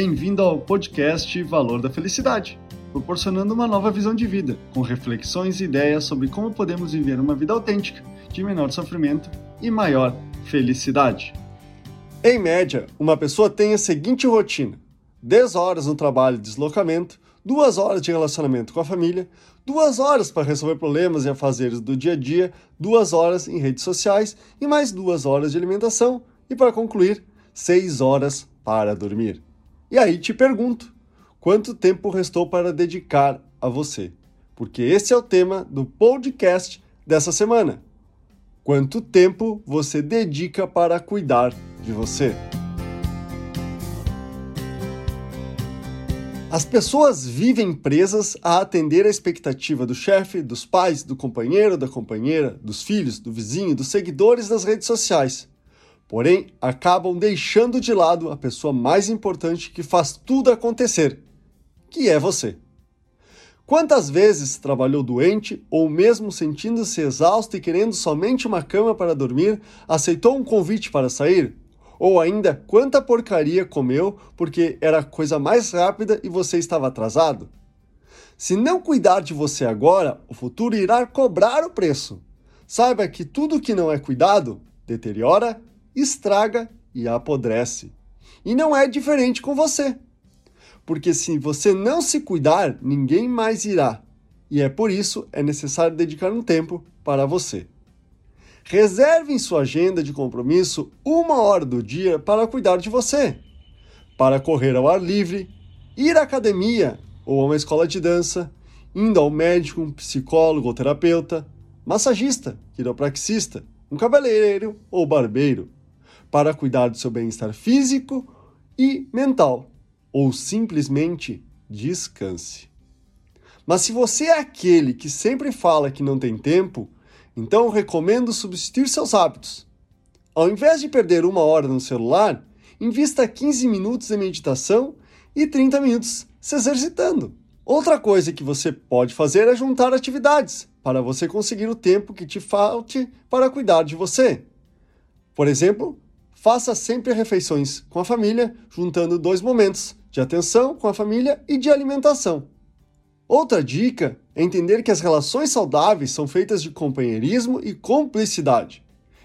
Bem-vindo ao podcast Valor da Felicidade, proporcionando uma nova visão de vida, com reflexões e ideias sobre como podemos viver uma vida autêntica, de menor sofrimento e maior felicidade. Em média, uma pessoa tem a seguinte rotina: 10 horas no trabalho e deslocamento, 2 horas de relacionamento com a família, 2 horas para resolver problemas e afazeres do dia a dia, 2 horas em redes sociais e mais 2 horas de alimentação e, para concluir, 6 horas para dormir. E aí te pergunto: quanto tempo restou para dedicar a você? Porque esse é o tema do podcast dessa semana. Quanto tempo você dedica para cuidar de você? As pessoas vivem presas a atender a expectativa do chefe, dos pais, do companheiro, da companheira, dos filhos, do vizinho, dos seguidores das redes sociais porém acabam deixando de lado a pessoa mais importante que faz tudo acontecer, que é você. Quantas vezes trabalhou doente ou mesmo sentindo-se exausto e querendo somente uma cama para dormir, aceitou um convite para sair? Ou ainda, quanta porcaria comeu porque era a coisa mais rápida e você estava atrasado? Se não cuidar de você agora, o futuro irá cobrar o preço. Saiba que tudo que não é cuidado deteriora estraga e apodrece. E não é diferente com você. Porque se você não se cuidar, ninguém mais irá. E é por isso é necessário dedicar um tempo para você. Reserve em sua agenda de compromisso uma hora do dia para cuidar de você. Para correr ao ar livre, ir à academia ou a uma escola de dança, indo ao médico, um psicólogo ou terapeuta, massagista, quiropraxista, um cabeleireiro ou barbeiro para cuidar do seu bem-estar físico e mental, ou simplesmente descanse. Mas se você é aquele que sempre fala que não tem tempo, então recomendo substituir seus hábitos. Ao invés de perder uma hora no celular, invista 15 minutos em meditação e 30 minutos se exercitando. Outra coisa que você pode fazer é juntar atividades para você conseguir o tempo que te falte para cuidar de você. Por exemplo, faça sempre refeições com a família, juntando dois momentos de atenção com a família e de alimentação. Outra dica é entender que as relações saudáveis são feitas de companheirismo e cumplicidade.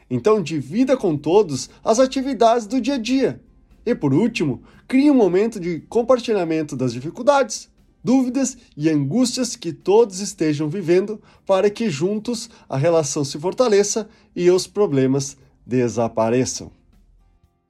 Então, divida com todos as atividades do dia a dia. E por último, crie um momento de compartilhamento das dificuldades, dúvidas e angústias que todos estejam vivendo para que juntos a relação se fortaleça e os problemas desapareçam.